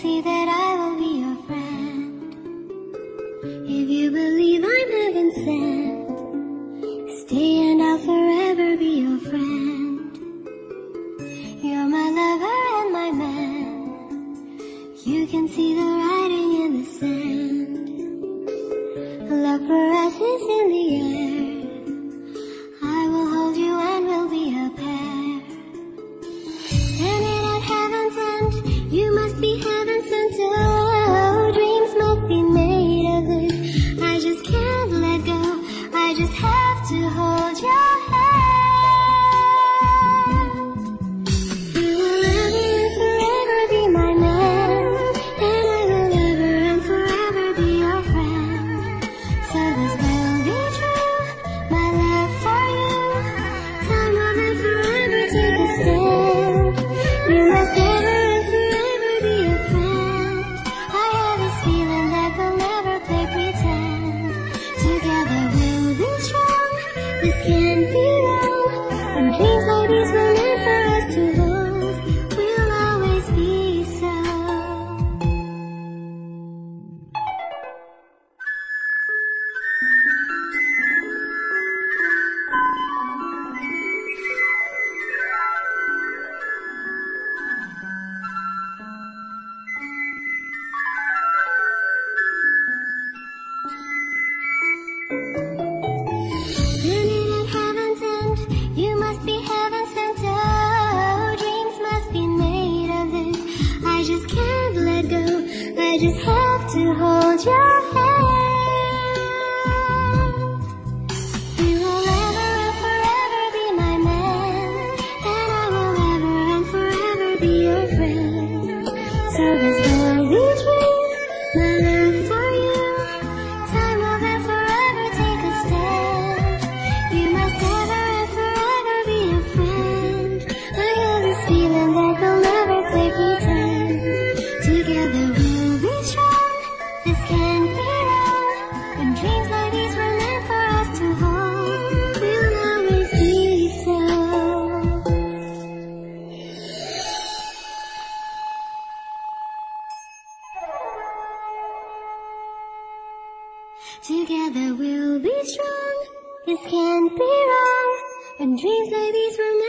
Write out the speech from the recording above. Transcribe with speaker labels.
Speaker 1: see that I will be your friend. If you believe I'm heaven sent, stay and I'll forever be your friend. You're my lover and my man. You can see the writing in the sand. Love for us is in the air. 之后就。So My love for you Time will then forever take a stand You must ever be a friend I this feeling that we'll never pretend Together we'll be strong. This can't be wrong Together we'll be strong, this can't be wrong, and dreams like these will